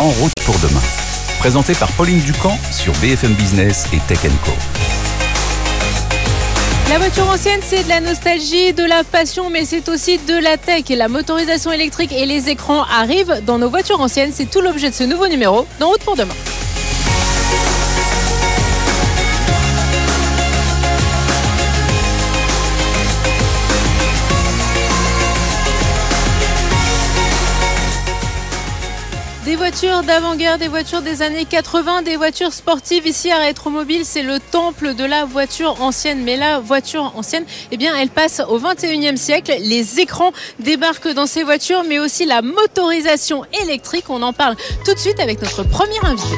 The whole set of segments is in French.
En route pour demain. Présenté par Pauline Ducamp sur BFM Business et Tech Co. La voiture ancienne, c'est de la nostalgie, de la passion, mais c'est aussi de la tech. La motorisation électrique et les écrans arrivent dans nos voitures anciennes. C'est tout l'objet de ce nouveau numéro d'En route pour demain. Voitures d'avant-guerre, des voitures des années 80, des voitures sportives. Ici à Rétromobile, c'est le temple de la voiture ancienne. Mais la voiture ancienne, eh bien, elle passe au 21e siècle. Les écrans débarquent dans ces voitures, mais aussi la motorisation électrique. On en parle tout de suite avec notre premier invité.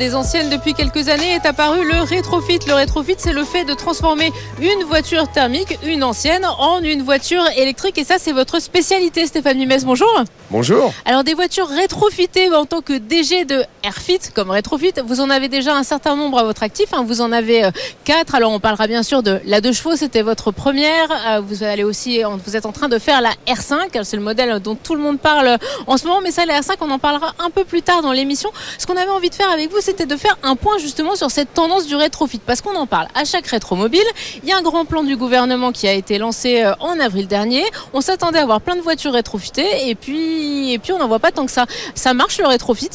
Des anciennes depuis quelques années est apparu le rétrofit. Le rétrofit, c'est le fait de transformer une voiture thermique, une ancienne, en une voiture électrique. Et ça, c'est votre spécialité, Stéphane Mimès. Bonjour. Bonjour. Alors, des voitures rétrofitées en tant que DG de Airfit, comme rétrofit, vous en avez déjà un certain nombre à votre actif. Hein. Vous en avez euh, quatre. Alors, on parlera bien sûr de la 2 chevaux, c'était votre première. Euh, vous allez aussi, vous êtes en train de faire la R5. C'est le modèle dont tout le monde parle en ce moment. Mais ça, la R5, on en parlera un peu plus tard dans l'émission. Ce qu'on avait envie de faire avec vous, c'était de faire un point justement sur cette tendance du rétrofit, parce qu'on en parle à chaque rétromobile. Il y a un grand plan du gouvernement qui a été lancé euh, en avril dernier. On s'attendait à avoir plein de voitures rétrofitées, et puis, et puis on n'en voit pas tant que ça. Ça marche le rétrofit?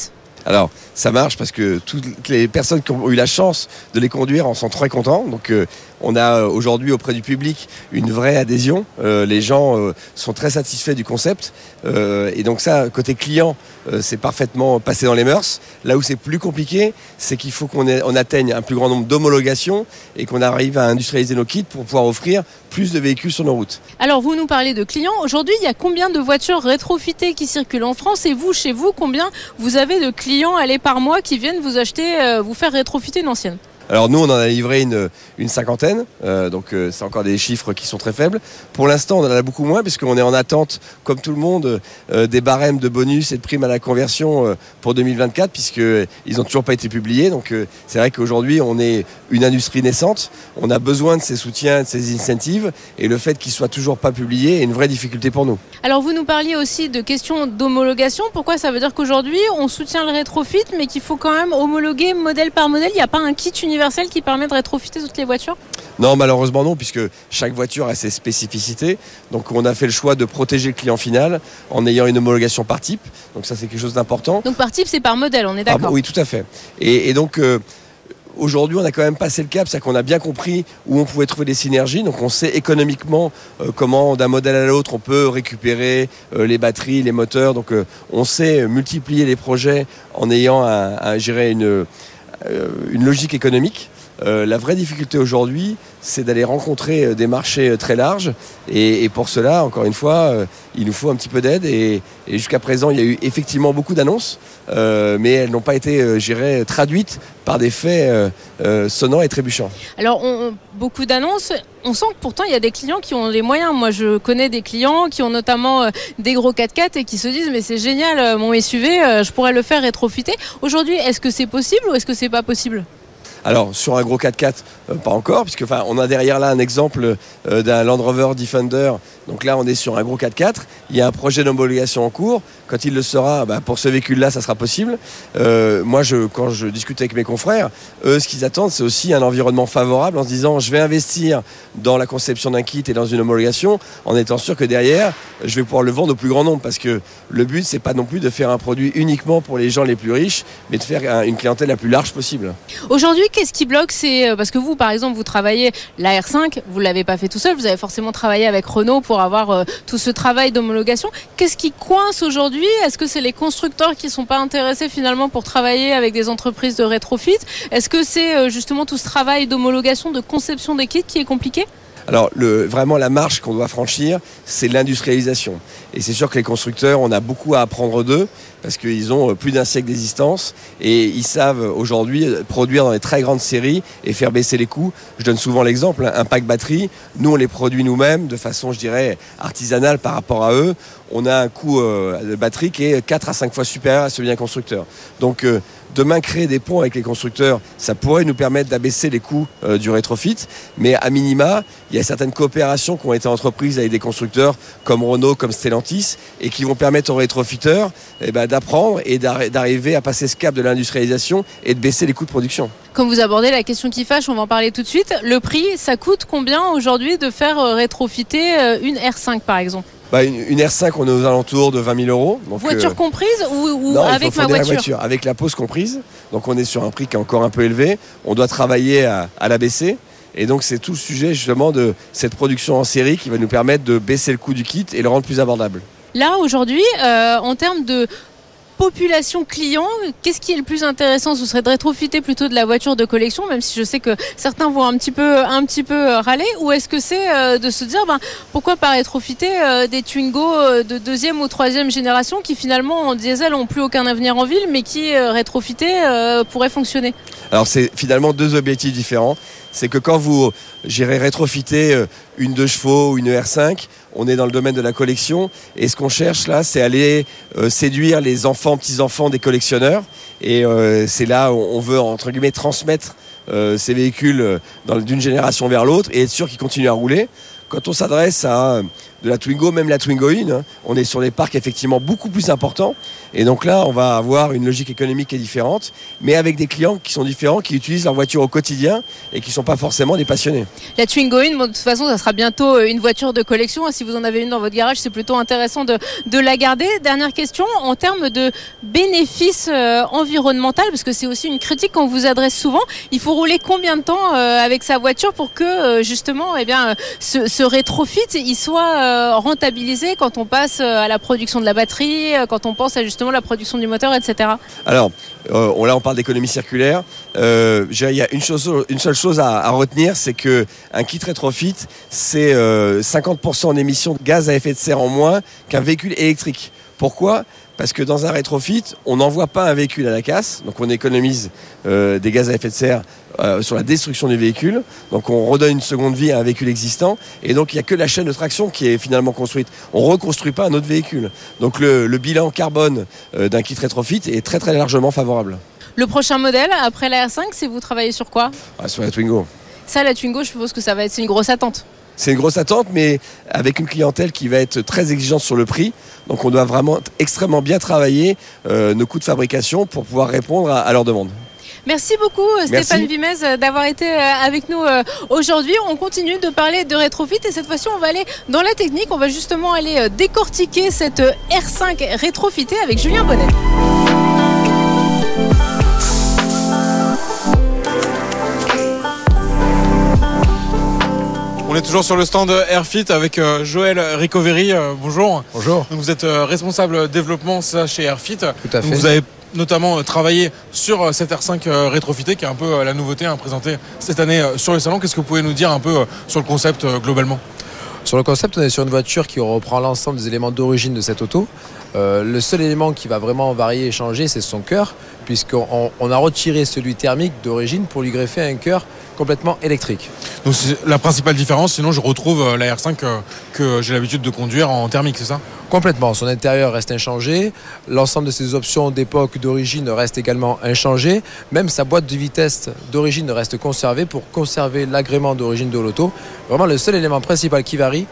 Alors, ça marche parce que toutes les personnes qui ont eu la chance de les conduire en sont très contents. Donc, euh, on a euh, aujourd'hui auprès du public une vraie adhésion. Euh, les gens sont très satisfaits du concept. et donc ça, côté client, c'est parfaitement passé dans les mœurs. Là où c'est plus compliqué, c'est qu'il faut qu'on atteigne un plus grand nombre d'homologations et qu'on arrive à industrialiser nos kits pour pouvoir offrir plus de véhicules sur nos routes. Alors vous nous parlez de clients. Aujourd'hui, il y a combien de voitures rétrofitées qui circulent en France? Et vous, chez vous, combien vous avez de clients allés par mois qui viennent vous acheter, vous faire rétrofiter une ancienne alors nous, on en a livré une, cinquantaine, euh, donc euh, c'est encore des chiffres qui sont très faibles. Pour l'instant, on en a beaucoup moins puisqu'on est en attente, comme tout le monde, euh, des barèmes de bonus et de primes à la conversion pour 2024 puisqu'ils n'ont toujours pas été publiés. Donc c'est vrai qu'aujourd'hui, on est une industrie naissante, on a besoin de ces soutiens, de ces incentives et le fait qu'ils soient toujours pas publiés est une vraie difficulté pour nous. Alors vous nous parliez aussi de questions d'homologation. Pourquoi ça veut dire qu'aujourd'hui, on soutient le rétrofit mais qu'il faut quand même homologuer modèle par modèle? Il n'y a pas un kit universel qui permet de rétrofiter toutes les voitures? Non, malheureusement non, puisque chaque voiture a ses spécificités. Donc on a fait le choix de protéger le client final en ayant une homologation par type. Donc ça c'est quelque chose d'important. Donc par type c'est par modèle, on est d'accord Oui, tout à fait. Et, donc... Euh, aujourd'hui, on a quand même passé le cap, c'est qu'on a bien compris où on pouvait trouver des synergies. Donc, on sait économiquement euh, comment, d'un modèle à l'autre, on peut récupérer euh, les batteries, les moteurs. Donc, on sait multiplier les projets en ayant euh, une logique économique. Euh, la vraie difficulté aujourd'hui, c'est d'aller rencontrer euh, des marchés très larges. Et, pour cela, encore une fois, il nous faut un petit peu d'aide. Et, jusqu'à présent, il y a eu effectivement beaucoup d'annonces, mais elles n'ont pas été, gérées, traduites par des faits sonnants et trébuchants. Alors, beaucoup d'annonces. On sent que pourtant, il y a des clients qui ont les moyens. Moi, je connais des clients qui ont notamment des gros 4x4 et qui se disent, mais c'est génial, mon SUV, je pourrais le faire rétrofiter. Aujourd'hui, est-ce que c'est possible ou est-ce que c'est pas possible? Alors sur un gros 4x4, euh, pas encore, puisque enfin, on a derrière là un exemple euh, d'un Land Rover Defender. Donc là, on est sur un gros 4x4. Il y a un projet d'homologation en cours. Quand il le sera, bah, pour ce véhicule-là, ça sera possible. Euh, moi, je, quand je discute avec mes confrères, eux, ce qu'ils attendent, c'est aussi un environnement favorable en se disant, je vais investir dans la conception d'un kit et dans une homologation, en étant sûr que derrière, je vais pouvoir le vendre au plus grand nombre, parce que le but, c'est pas non plus de faire un produit uniquement pour les gens les plus riches, mais de faire une clientèle la plus large possible. Aujourd'hui, qu'est-ce qui bloque C'est euh, parce que vous, par exemple, vous travaillez la R5, vous l'avez pas fait tout seul, vous avez forcément travaillé avec Renault pour avoir euh, tout ce travail d'homologation. Qu'est-ce qui coince aujourd'hui? Est-ce que c'est les constructeurs qui sont pas intéressés finalement pour travailler avec des entreprises de rétrofit? Est-ce que c'est euh, justement tout ce travail d'homologation, de conception des kits qui est compliqué? Alors vraiment la marche qu'on doit franchir, c'est l'industrialisation. Et c'est sûr que les constructeurs, on a beaucoup à apprendre d'eux parce qu'ils ont euh, plus d'un siècle d'existence et ils savent aujourd'hui produire dans les très grandes séries et faire baisser les coûts. Je donne souvent l'exemple, hein, un pack batterie, nous on les produit nous-mêmes de façon, je dirais, artisanale par rapport à eux. On a un coût euh, de batterie qui est 4 à 5 fois supérieur à celui d'un constructeur. Donc euh, demain créer des ponts avec les constructeurs, ça pourrait nous permettre d'abaisser les coûts euh, du rétrofit. Mais à minima, il y a certaines coopérations qui ont été entreprises avec des constructeurs comme Renault, comme Stellantis, et qui vont permettre aux rétrofiteurs eh ben, d'apprendre et d'arriver à passer ce cap de l'industrialisation et de baisser les coûts de production. Comme vous abordez la question qui fâche, on va en parler tout de suite. Le prix, ça coûte combien aujourd'hui de faire euh, rétrofiter euh, une R5 par exemple? Bah, une, R5, on est aux alentours de 20 000 euros. voiture euh, comprise ou, avec ma voiture, Avec la pose comprise. Donc on est sur un prix qui est encore un peu élevé. On doit travailler à, à la baisser. Et donc c'est tout le sujet justement de cette production en série qui va nous permettre de baisser le coût du kit et le rendre plus abordable. Là aujourd'hui, en termes de population client, qu'est-ce qui est le plus intéressant? Ce serait de rétrofiter plutôt de la voiture de collection, même si je sais que certains vont un petit peu, un petit euh, râler, ou est-ce que c'est euh, de se dire ben, pourquoi pas rétrofiter euh, des Twingo de deuxième ou troisième génération qui finalement en diesel n'ont plus aucun avenir en ville, mais qui rétrofiter pourraient fonctionner? Alors c'est finalement deux objectifs différents. C'est que quand vous gérez rétrofiter une 2 chevaux ou une R5, on est dans le domaine de la collection. Et ce qu'on cherche là, c'est aller euh, séduire les enfants, petits-enfants des collectionneurs. Et euh, c'est là où on veut, entre guillemets, transmettre euh, ces véhicules d'une génération vers l'autre et être sûr qu'ils continuent à rouler. Quand on s'adresse à de la Twingo, même la Twingo In, hein, on est sur des parcs effectivement beaucoup plus importants. Et donc là, on va avoir une logique économique qui est différente, mais avec des clients qui sont différents, qui utilisent leur voiture au quotidien et qui ne sont pas forcément des passionnés. La Twingo In, de toute façon, ça sera bientôt euh, une voiture de collection. Si vous en avez une dans votre garage, c'est plutôt intéressant de, la garder. Dernière question, en termes de bénéfices euh, environnementaux, parce que c'est aussi une critique qu'on vous adresse souvent, il faut rouler combien de temps euh, avec sa voiture pour que justement eh bien, ce, ce rétrofit il soit rentabilisé quand on passe à la production de la batterie, quand on pense à justement la production du moteur, etc. Alors, euh, là on parle d'économie circulaire. Euh, il y a une, seule chose à, retenir, c'est que un kit rétrofit, c'est 50% en émissions de gaz à effet de serre en moins qu'un véhicule électrique. Pourquoi? Parce que dans un rétrofit, on n'envoie pas un véhicule à la casse, donc on économise euh, des gaz à effet de serre euh, sur la destruction du véhicule, donc on redonne une seconde vie à un véhicule existant, et donc il n'y a que la chaîne de traction qui est finalement construite. On ne reconstruit pas un autre véhicule. Donc le, bilan carbone euh, d'un kit rétrofit est très très largement favorable. Le prochain modèle, après la R5, c'est vous travaillez sur quoi? Ah, Sur la Twingo. Ça, la Twingo, je suppose que ça va être une grosse attente c'est une grosse attente, mais avec une clientèle qui va être très exigeante sur le prix. Donc on doit vraiment extrêmement bien travailler euh, nos coûts de fabrication pour pouvoir répondre à, leurs demandes. Merci beaucoup Stéphane Vimez euh, d'avoir été euh, avec nous aujourd'hui. On continue de parler de rétrofit et cette fois-ci on va aller dans la technique. On va justement aller décortiquer cette R5 rétrofitée avec Julien Bonnet. On est toujours sur le stand Airfit avec euh, Joël Ricoveri. Euh, bonjour. Bonjour. vous êtes euh, responsable développement ça, chez Airfit. Tout à fait. vous avez notamment travaillé sur cette R5 rétrofitée qui est un peu la nouveauté hein, présentée cette année sur le salon. Qu'est-ce que vous pouvez nous dire un peu sur le concept globalement? Sur le concept, on est sur une voiture qui reprend l'ensemble des éléments d'origine de cette auto. le seul élément qui va vraiment varier et changer, c'est son cœur, puisqu'on a retiré celui thermique d'origine pour lui greffer un cœur complètement électrique. Donc c'est la principale différence, sinon je retrouve euh, la R5 euh, que j'ai l'habitude de conduire en thermique, c'est ça? Complètement, son intérieur reste inchangé, l'ensemble de ses options d'époque d'origine reste également inchangé, même sa boîte de vitesse d'origine reste conservée pour conserver l'agrément d'origine de l'auto. Vraiment le seul élément principal qui varie,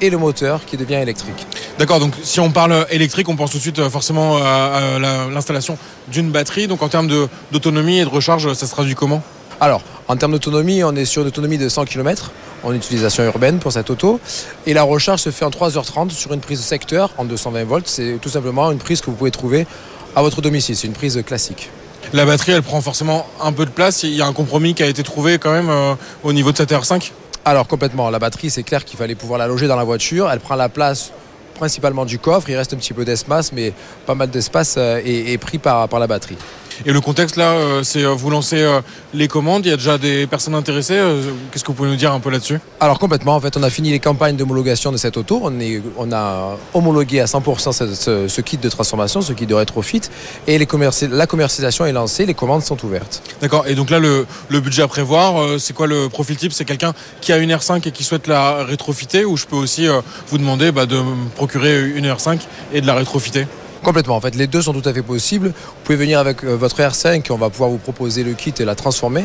est le moteur qui devient électrique. D'accord, donc si on parle électrique, on pense tout de suite euh, forcément à l'installation d'une batterie. Donc en termes d'autonomie et de recharge, ça se traduit comment? Alors, en termes d'autonomie, on est sur une autonomie de 100 km en utilisation urbaine pour cette auto. Et la recharge se fait en 3h30 sur une prise de secteur en 220 volts. C'est tout simplement une prise que vous pouvez trouver à votre domicile. C'est une prise classique. La batterie, elle prend forcément un peu de place. Il y a un compromis qui a été trouvé quand même euh, au niveau de cette R5 Alors complètement. La batterie, c'est clair qu'il fallait pouvoir la loger dans la voiture. Elle prend la place principalement du coffre. Il reste un petit peu d'espace, mais pas mal d'espace euh, est, pris par la batterie. Et le contexte là, euh, c'est euh, vous lancez euh, les commandes, il y a déjà des personnes intéressées. Qu'est-ce que vous pouvez nous dire un peu là-dessus? Alors complètement, en fait, on a fini les campagnes d'homologation de cette auto. On, est, on a homologué à 100% ce, kit de transformation, ce kit de rétrofit. Et les la commercialisation est lancée, les commandes sont ouvertes. D'accord. Et donc là, le, budget à prévoir, c'est quoi le profil type? C'est quelqu'un qui a une R5 et qui souhaite la rétrofiter ou je peux aussi vous demander bah, de me procurer une R5 et de la rétrofiter? Complètement. En fait, les deux sont tout à fait possibles. Vous pouvez venir avec euh, votre R5, on va pouvoir vous proposer le kit et la transformer.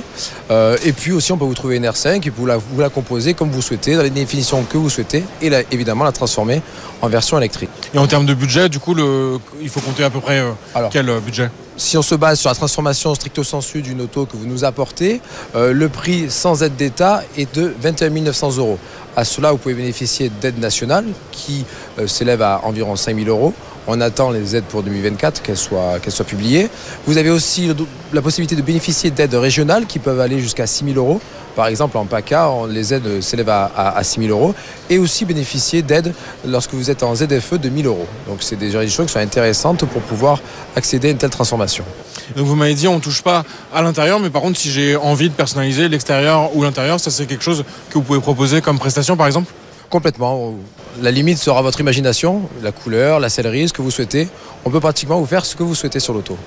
Euh, et puis aussi, on peut vous trouver une R5 et vous la, vous la composer comme vous souhaitez, dans les définitions que vous souhaitez, et là, évidemment la transformer en version électrique. Et en termes de budget, du coup, le... il faut compter à peu près euh, Alors. quel budget? Si on se base sur la transformation stricto sensu d'une auto que vous nous apportez, euh, le prix sans aide d'État est de 21 900 euros. À cela, vous pouvez bénéficier d'aides nationales qui euh, s'élèvent à environ 5 000 euros. On attend les aides pour 2024, qu'elles soient, qu'elles soient publiées. Vous avez aussi la possibilité de bénéficier d'aides régionales qui peuvent aller jusqu'à 6 000 euros. Par exemple, en PACA, les aides s'élèvent à, à, à 6 000 euros. Et aussi bénéficier d'aides lorsque vous êtes en ZFE de 1 000 euros. Donc, c'est des choses qui sont intéressantes pour pouvoir accéder à une telle transformation. Donc vous m'avez dit on touche pas à l'intérieur, mais par contre si j'ai envie de personnaliser l'extérieur ou l'intérieur, ça c'est quelque chose que vous pouvez proposer comme prestation par exemple? Complètement. La limite sera votre imagination, la couleur, la sellerie, ce que vous souhaitez. On peut pratiquement vous faire ce que vous souhaitez sur l'auto.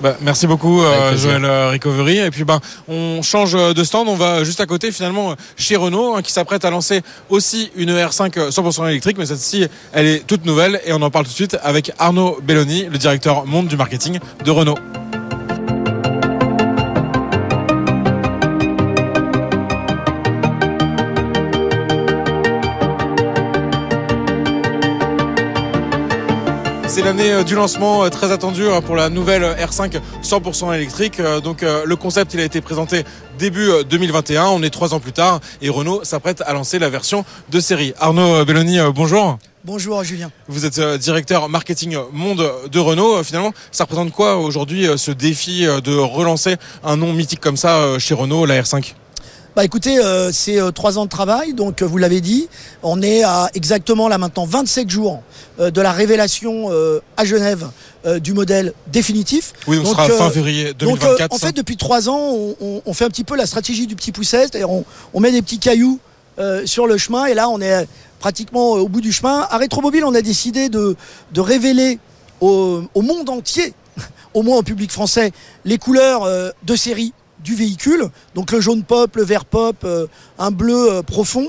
Bah, merci beaucoup euh. Joël euh, Recovery. Et puis ben on change euh, de stand, on va juste à côté finalement chez Renault hein, qui s'apprête à lancer aussi une R5 euh, 100% électrique, mais cette-ci elle est toute nouvelle et on en parle tout de suite avec Arnaud Belloni, le directeur monde du marketing de Renault. C'est l'année euh, du lancement euh, très attendu hein, pour la nouvelle R5 100% électrique. Euh, Donc euh, le concept il a été présenté début euh, 2021. On est trois ans plus tard et Renault s'apprête à lancer la version de série. Arnaud Belloni, euh, bonjour. Bonjour Julien. Vous êtes euh, directeur marketing monde de Renault. Euh, Finalement, ça représente quoi aujourd'hui euh, ce défi euh, de relancer un nom mythique comme ça euh, chez Renault, la R5 Bah écoutez, euh, c'est euh, trois ans de travail, donc euh, vous l'avez dit, on est à exactement là maintenant 27 jours euh, de la révélation euh, à Genève euh, du modèle définitif. Oui, donc, ce Donc, sera fin février Donc 2024. euh, en fait depuis trois ans, on, on- on fait un petit peu la stratégie du petit pousset, c'est-à-dire on, on met des petits cailloux euh, sur le chemin et là on est pratiquement au bout du chemin. À Rétromobile, on a décidé de, de révéler au, au monde entier, au moins au public français, les couleurs euh, de série du véhicule, donc le jaune pop, le vert pop, euh, un bleu euh, profond,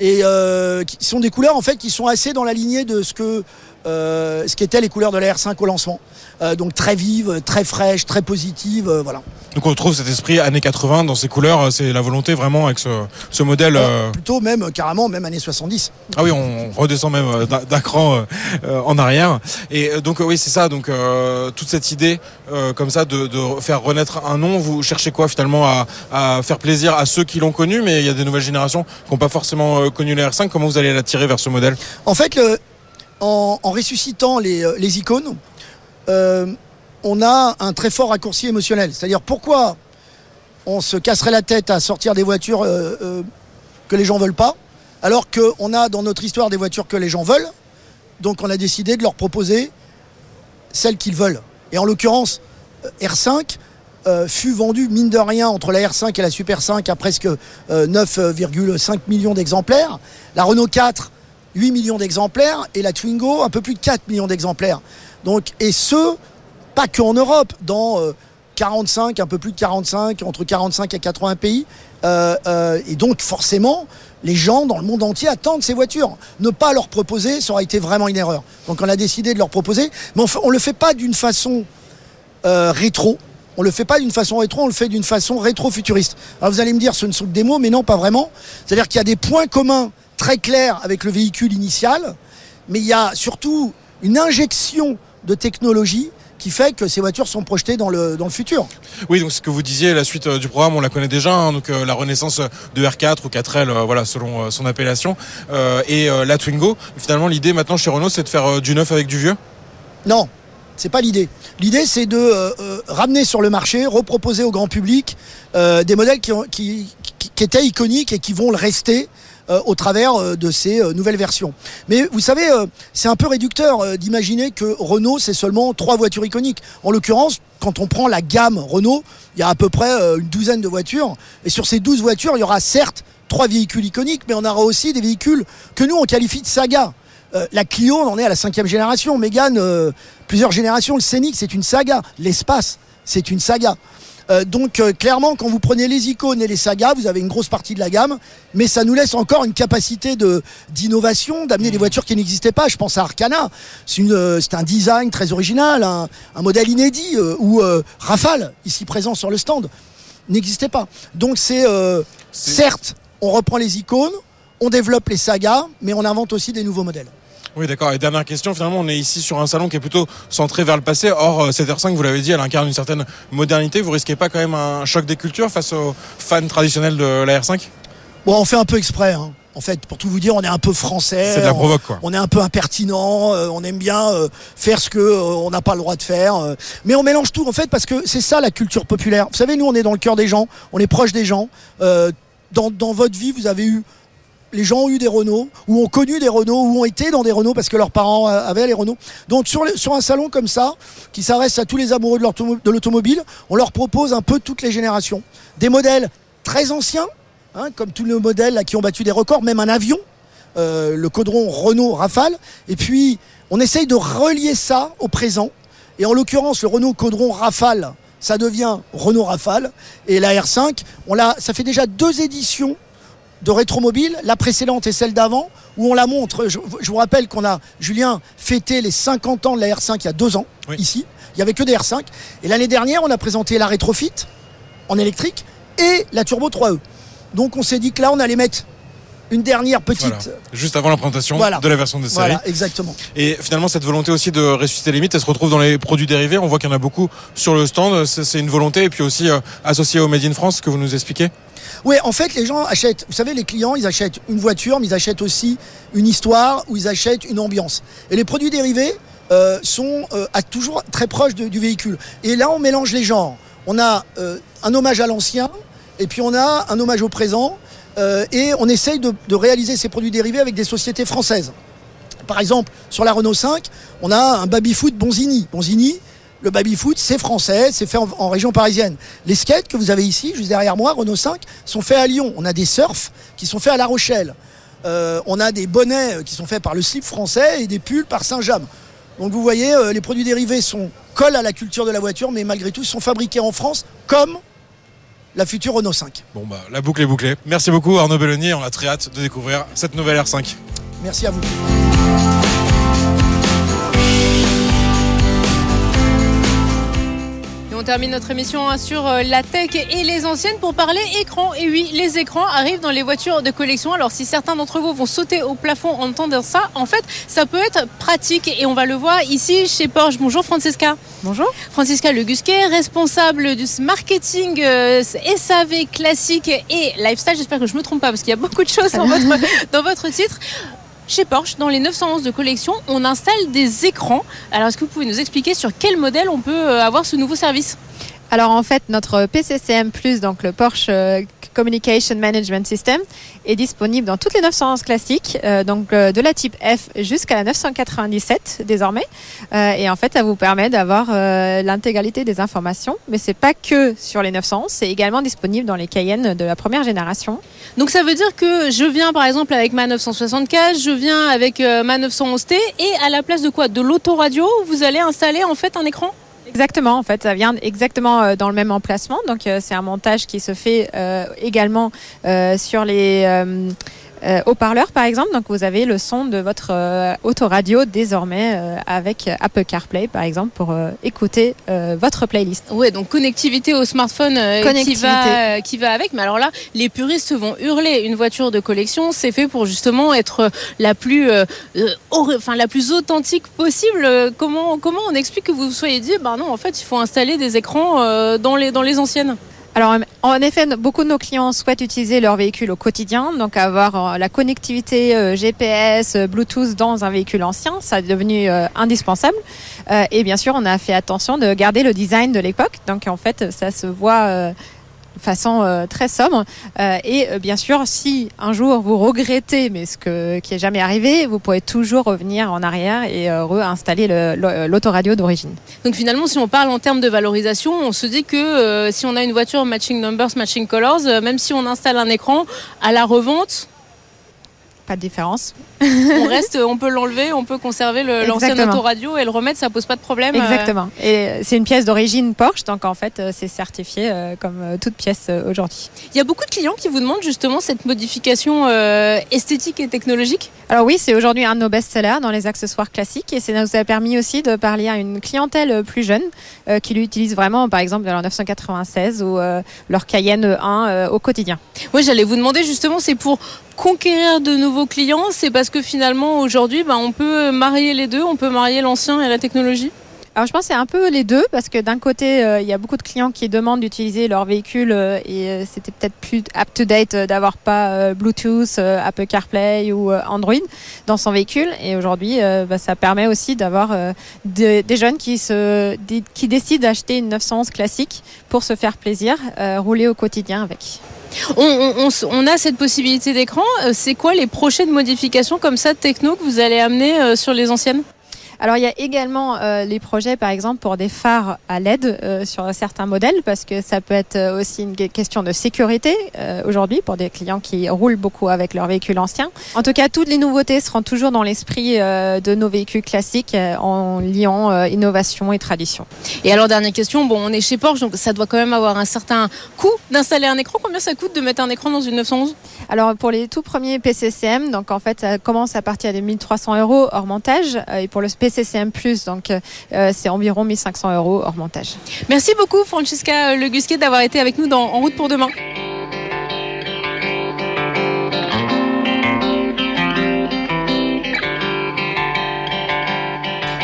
et euh, qui sont des couleurs en fait qui sont assez dans la lignée de ce que euh, ce qu'étaient les couleurs de la R5 au lancement. Euh, donc très vives, très fraîches, très positives, euh, voilà. Donc on retrouve cet esprit années 80 dans ces couleurs. C'est la volonté vraiment avec ce, ce modèle. euh, Plutôt même euh, carrément même années 70. Ah oui, on redescend même euh, d'un cran euh, euh, en arrière. Et euh, donc euh, oui, c'est ça. Donc euh, toute cette idée euh, comme ça de, de faire renaître un nom, vous cherchez quoi finalement à, à faire plaisir à ceux qui l'ont connu, mais il y a des nouvelles générations qui n'ont pas forcément euh, connu la R5. Comment vous allez l'attirer vers ce modèle? En fait, le- en, ressuscitant les, euh, icônes, euh, on a un très fort raccourci émotionnel. C'est-à-dire pourquoi on se casserait la tête à sortir des voitures euh, que les gens veulent pas, alors qu'on a dans notre histoire des voitures que les gens veulent. Donc on a décidé de leur proposer celles qu'ils veulent. Et en l'occurrence, euh, R5 euh, fut vendue, mine de rien, entre la R5 et la Super 5 à presque euh, 9,5 millions d'exemplaires. La Renault 4, 8 millions d'exemplaires. Et la Twingo, un peu plus de 4 millions d'exemplaires. Donc, et ce, pas qu'en Europe, dans euh, 45, un peu plus de 45, entre 45 et 80 pays. Euh, euh, et donc, forcément, les gens dans le monde entier attendent ces voitures. Ne pas leur proposer, ça aurait été vraiment une erreur. Donc, on a décidé de leur proposer, mais on, on le fait pas d'une façon euh, rétro. On le fait pas d'une façon rétro, on le fait d'une façon rétro-futuriste. Alors vous allez me dire, ce ne sont que des mots, mais non, pas vraiment. C'est-à-dire qu'il y a des points communs très clairs avec le véhicule initial, mais il y a surtout une injection de technologie qui fait que ces voitures sont projetées dans le, dans le futur. Oui, donc ce que vous disiez, la suite euh, du programme, on la connaît déjà. hein, donc euh, la renaissance de R4 ou 4L, euh, voilà, selon son appellation, et la Twingo. Finalement, l'idée maintenant chez Renault, c'est de faire du neuf avec du vieux? Non, c'est pas l'idée. L'idée, c'est de ramener sur le marché, reproposer au grand public des modèles qui, ont- qui- qui étaient iconiques et qui vont le rester euh, au travers euh, de ces euh, nouvelles versions. Mais vous savez, c'est un peu réducteur d'imaginer que Renault, c'est seulement trois voitures iconiques. En l'occurrence, quand on prend la gamme Renault, il y a à peu près une douzaine de voitures. Et sur ces douze voitures, il y aura certes trois véhicules iconiques, mais on aura aussi des véhicules que nous, on qualifie de saga. La Clio, on en est à la cinquième génération. Mégane, plusieurs générations. Le Scénic, c'est une saga. L'espace, c'est une saga. Euh, donc euh, clairement, quand vous prenez les icônes et les sagas, vous avez une grosse partie de la gamme, mais ça nous laisse encore une capacité de d'innovation, d'amener des voitures qui n'existaient pas. Je pense à Arcana, c'est une, euh, c'est un design très original, un, un modèle inédit euh, où euh, Rafale, ici présent sur le stand, n'existait pas. Donc c'est euh, C'est- certes, on reprend les icônes, on développe les sagas, mais on invente aussi des nouveaux modèles. Oui, d'accord. Et dernière question, finalement, on est ici sur un salon qui est plutôt centré vers le passé. Or, euh, cette R5, vous l'avez dit, elle incarne une certaine modernité. Vous risquez pas quand même un choc des cultures face aux fans traditionnels de la R5 Bon, on fait un peu exprès. hein. En fait, pour tout vous dire, on est un peu français. C'est de la provoque, quoi. On est un peu impertinent, euh, on aime bien euh, faire ce que euh, on n'a pas le droit de faire, mais on mélange tout en fait parce que c'est ça la culture populaire. Vous savez, nous on est dans le cœur des gens, on est proche des gens. Euh, dans, dans votre vie, vous avez eu les gens ont eu des Renault, ou ont connu des Renault, ou ont été dans des Renault parce que leurs parents euh, avaient les Renault. Donc sur, un salon comme ça, qui s'adresse à tous les amoureux de l'automo- de l'automobile, on leur propose un peu toutes les générations. Des modèles très anciens, hein, comme tous les modèles qui ont battu des records, même un avion, euh, le caudron Renault Rafale. Et puis, on essaye de relier ça au présent. Et en l'occurrence, le Renault caudron Rafale, ça devient Renault Rafale. Et la R5, on ça fait déjà deux éditions de rétromobile, la précédente et celle d'avant, où on la montre. Je, je vous rappelle qu'on a, Julien, fêté les 50 ans de la R5 il y a deux ans, Oui. ici. Il n'y avait que des R5. Et l'année dernière, on a présenté la Retrofit en électrique et la Turbo 3E. Donc on s'est dit que là, on allait mettre une dernière petite. Voilà. Juste avant la présentation Voilà. de la version de série. Voilà, exactement. Et finalement, cette volonté aussi de ressusciter les mythes, elle se retrouve dans les produits dérivés. On voit qu'il y en a beaucoup sur le stand. C'est c'est une volonté et puis aussi euh, associée au Made in France que vous nous expliquez. Oui, en fait, les gens achètent, vous savez, les clients, ils achètent une voiture, mais ils achètent aussi une histoire ou ils achètent une ambiance. Et les produits dérivés euh, sont euh, toujours très proches du véhicule. Et là, on mélange les genres. On a euh, un hommage à l'ancien, et puis on a un hommage au présent, et on essaye de, de réaliser ces produits dérivés avec des sociétés françaises. Par exemple, sur la Renault 5, on a un baby-foot Bonzini. Bonzini, le baby-foot, c'est français, c'est fait en, en région parisienne. Les skates que vous avez ici, juste derrière moi, Renault 5, sont faits à Lyon. On a des surfs qui sont faits à La Rochelle. Euh, on a des bonnets euh, qui sont faits par le slip français et des pulls par Saint-James. Donc vous voyez, euh, les produits dérivés sont collent à la culture de la voiture, mais malgré tout, ils sont fabriqués en France comme la future Renault 5. Bon, bah, la boucle est bouclée. Merci beaucoup Arnaud Belloni. On a très hâte de découvrir cette nouvelle R5. Merci à vous. Termine notre émission hein, sur euh, la tech et les anciennes pour parler écran. Et oui, les écrans arrivent dans les voitures de collection. Alors si certains d'entre vous vont sauter au plafond en entendant ça, en fait, ça peut être pratique. Et on va le voir ici chez Porsche. Bonjour Francesca. Bonjour. Francisca Legusquet, responsable du marketing euh, SAV classique et lifestyle. J'espère que je me trompe pas parce qu'il y a beaucoup de choses dans votre, dans votre titre. Chez Porsche, dans les 911 de collection, on installe des écrans. Alors, est-ce que vous pouvez nous expliquer sur quel modèle on peut euh, avoir ce nouveau service? Alors en fait, notre PCCM+, donc le Porsche euh, Communication Management System, est disponible dans toutes les 911 classiques, euh, donc euh, de la type F jusqu'à la 997 désormais. Euh, et en fait, ça vous permet d'avoir l'intégralité des informations. Mais c'est pas que sur les 911, c'est également disponible dans les Cayenne de la première génération. Donc, ça veut dire que je viens par exemple avec ma 964, je viens avec ma 911T et à la place de quoi? De l'autoradio, vous allez installer en fait un écran? Exactement, en fait, ça vient exactement euh, dans le même emplacement. Donc, euh, c'est un montage qui se fait euh, également sur les euh, haut-parleurs, par exemple. Donc, vous avez le son de votre euh, autoradio désormais euh, avec Apple CarPlay, par exemple, pour euh, écouter votre playlist. Ouais, donc connectivité au smartphone qui, va, qui va avec. Mais alors là, les puristes vont hurler. Une voiture de collection, c'est fait pour justement être la plus, hor- enfin, la plus authentique possible. Comment, comment on explique que vous vous soyez dit, bah non, en fait, il faut installer des écrans dans, les, dans les anciennes? Alors, en effet, beaucoup de nos clients souhaitent utiliser leur véhicule au quotidien, donc avoir euh, la connectivité euh, GPS, euh, Bluetooth dans un véhicule ancien, ça est devenu indispensable. Et bien sûr, on a fait attention de garder le design de l'époque, donc en fait, ça se voit façon euh, très sobre. Euh, et euh, bien sûr, si un jour vous regrettez, mais ce que, qui est jamais arrivé, vous pourrez toujours revenir en arrière et réinstaller le- le- l'autoradio d'origine. Donc finalement, si on parle en termes de valorisation, on se dit que si on a une voiture matching numbers, matching colors, même si on installe un écran, à la revente, pas de différence. On reste, on peut l'enlever, on peut conserver l'ancien autoradio et le remettre, ça pose pas de problème. euh, Exactement. Et euh, c'est une pièce d'origine Porsche, donc en fait, euh, c'est certifié comme toute pièce aujourd'hui. Il y a beaucoup de clients qui vous demandent justement cette modification esthétique et technologique. Alors oui, c'est aujourd'hui un de nos best-sellers dans les accessoires classiques et ça nous a permis aussi de parler à une clientèle plus jeune qui l'utilise vraiment, par exemple, leur 996 ou leur Cayenne 1 euh, au quotidien. Oui, j'allais vous demander justement, c'est pour conquérir de nouveaux clients, c'est parce que finalement aujourd'hui, bah, on peut marier les deux, on peut marier l'ancien et la technologie. Alors je pense que c'est un peu les deux parce que d'un côté euh, il y a beaucoup de clients qui demandent d'utiliser leur véhicule euh, et euh, c'était peut-être plus up-to-date euh, d'avoir pas Bluetooth, Apple CarPlay ou Android dans son véhicule et aujourd'hui bah, ça permet aussi d'avoir de- des jeunes qui qui décident d'acheter une 911 classique pour se faire plaisir, rouler au quotidien avec. On, a cette possibilité d'écran. Euh, C'est quoi les prochaines modifications comme ça techno que vous allez amener euh, sur les anciennes? Alors il y a également euh, les projets par exemple pour des phares à LED euh, sur certains modèles parce que ça peut être euh, aussi une que- question de sécurité euh, aujourd'hui pour des clients qui roulent beaucoup avec leur véhicule ancien. En tout cas, toutes les nouveautés seront toujours dans l'esprit euh, de nos véhicules classiques euh, en liant euh, innovation et tradition. Et alors dernière question, bon on est chez Porsche donc ça doit quand même avoir un certain coût d'installer un écran. Combien ça coûte de mettre un écran dans une 911 Alors pour les tout premiers PCCM, donc en fait ça commence à partir de 1300 euros hors montage euh, et pour le PCCM donc euh, c'est environ 1500 euros hors montage. Merci beaucoup Francesca Legusquet d'avoir été avec nous dans En route pour demain.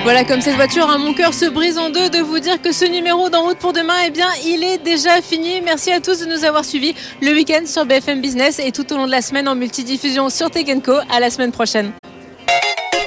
Voilà, comme cette voiture, hein, mon cœur se brise en deux de vous dire que ce numéro d'En route pour demain, eh bien, il est déjà fini. Merci à tous de nous avoir suivis le week-end sur BFM Business et tout au long de la semaine en multidiffusion sur Tech Co. À la semaine prochaine.